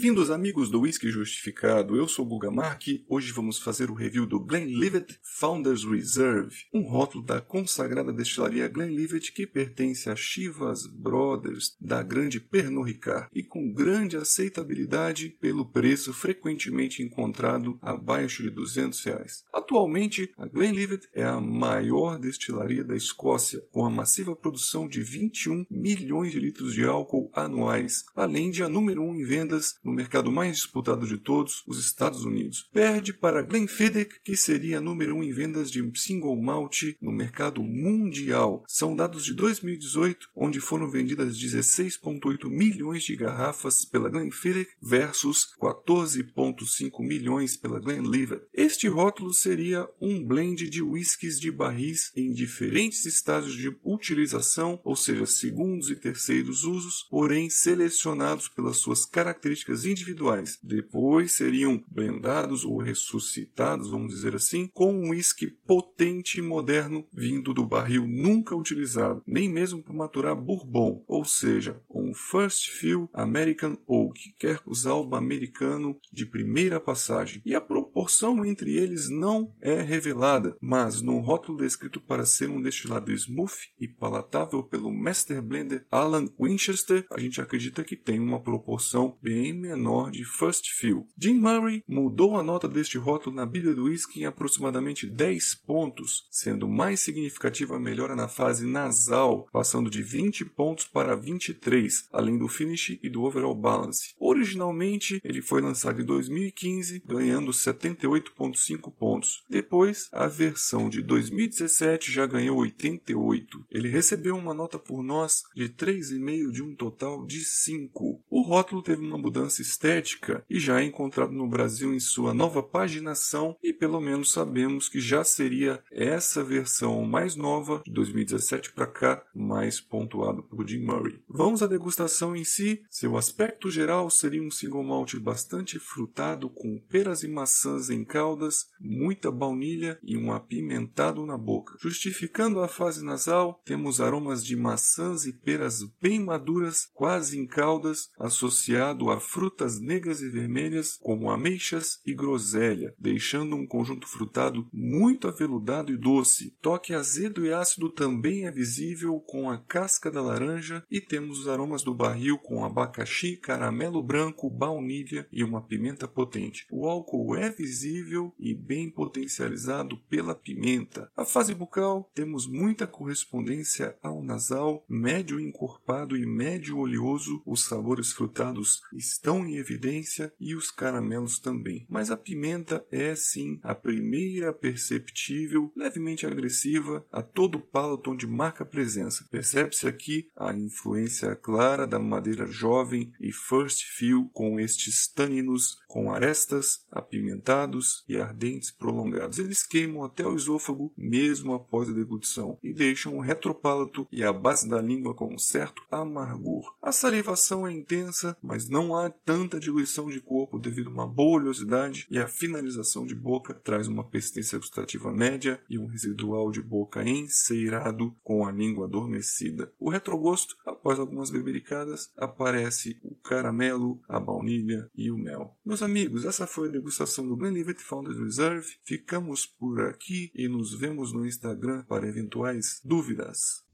Meus amigos do Whisky Justificado, eu sou Guga Mark. Hoje vamos fazer o review do Glenlivet Founders Reserve, um rótulo da consagrada destilaria Glenlivet que pertence a Chivas Brothers da grande Pernod Ricard e com grande aceitabilidade pelo preço frequentemente encontrado abaixo de 200 reais. Atualmente, a Glenlivet é a maior destilaria da Escócia, com a massiva produção de 21 milhões de litros de álcool anuais, além de a número 1 um em vendas no mercado mais disputado de todos, os Estados Unidos. Perde para Glenfiddich, que seria número 1 um em vendas de single malt no mercado mundial. São dados de 2018, onde foram vendidas 16,8 milhões de garrafas pela Glenfiddich versus 14,5 milhões pela Glenlivet. Este rótulo seria um blend de whiskies de barris em diferentes estágios de utilização, ou seja, segundos e terceiros usos, porém selecionados pelas suas características individuais. Depois seriam blendados ou ressuscitados, vamos dizer assim, com um whisky potente e moderno vindo do barril nunca utilizado, nem mesmo para maturar bourbon, ou seja, um First Fill American Oak, quer usar o americano de primeira passagem. E a proporção entre eles não é revelada, mas no rótulo descrito para ser um destilado smooth e palatável pelo Master Blender Alan Winchester, a gente acredita que tem uma proporção bem menor de First Fill. Jim Murray mudou a nota deste rótulo na Bíblia do Whisky em aproximadamente 10 pontos, sendo mais significativa a melhora na fase nasal, passando de 20 pontos para 23, além do finish e do overall balance. Originalmente, ele foi lançado em 2015, ganhando 78,5 pontos. Depois, a versão de 2017 já ganhou 88. Ele recebeu uma nota por nós de 3,5 de um total de 5. O rótulo teve uma mudança estética e já é encontrado no Brasil em sua nova paginação e pelo menos sabemos que já seria essa versão mais nova de 2017 para cá, mais pontuado por Jim Murray. Vamos à degustação em si. Seu aspecto geral seria um single malt bastante frutado com peras e maçãs em caldas, muita baunilha e um apimentado na boca. Justificando a fase nasal, temos aromas de maçãs e peras bem maduras, quase em caldas, associado a frutas negras e vermelhas como ameixas e groselha, deixando um conjunto frutado muito aveludado e doce. Toque azedo e ácido também é visível com a casca da laranja e temos os aromas do barril com abacaxi, caramelo branco, baunilha e uma pimenta potente. O álcool é visível e bem potencializado pela pimenta. A fase bucal temos muita correspondência ao nasal, médio encorpado e médio oleoso. Os sabores frutados estão em evidência e os caramelos também. Mas a pimenta é sim a primeira perceptível, levemente agressiva, a todo palato onde marca presença. Percebe-se aqui a influência clara da madeira jovem e first fill com estes tâninos com arestas, apimentados e ardentes prolongados. Eles queimam até o esôfago mesmo após a deglutição e deixam o retropalato e a base da língua com um certo amargor. A salivação é intensa, mas não há tanta diluição de corpo devido a uma boa oleosidade e a finalização de boca traz uma persistência gustativa média e um residual de boca enceirado com a língua adormecida. O retrogosto, após algumas bebericadas, aparece o caramelo, a baunilha e o mel. Meus amigos, essa foi a degustação do Glenlivet Founders Reserve. Ficamos por aqui e nos vemos no Instagram para eventuais dúvidas.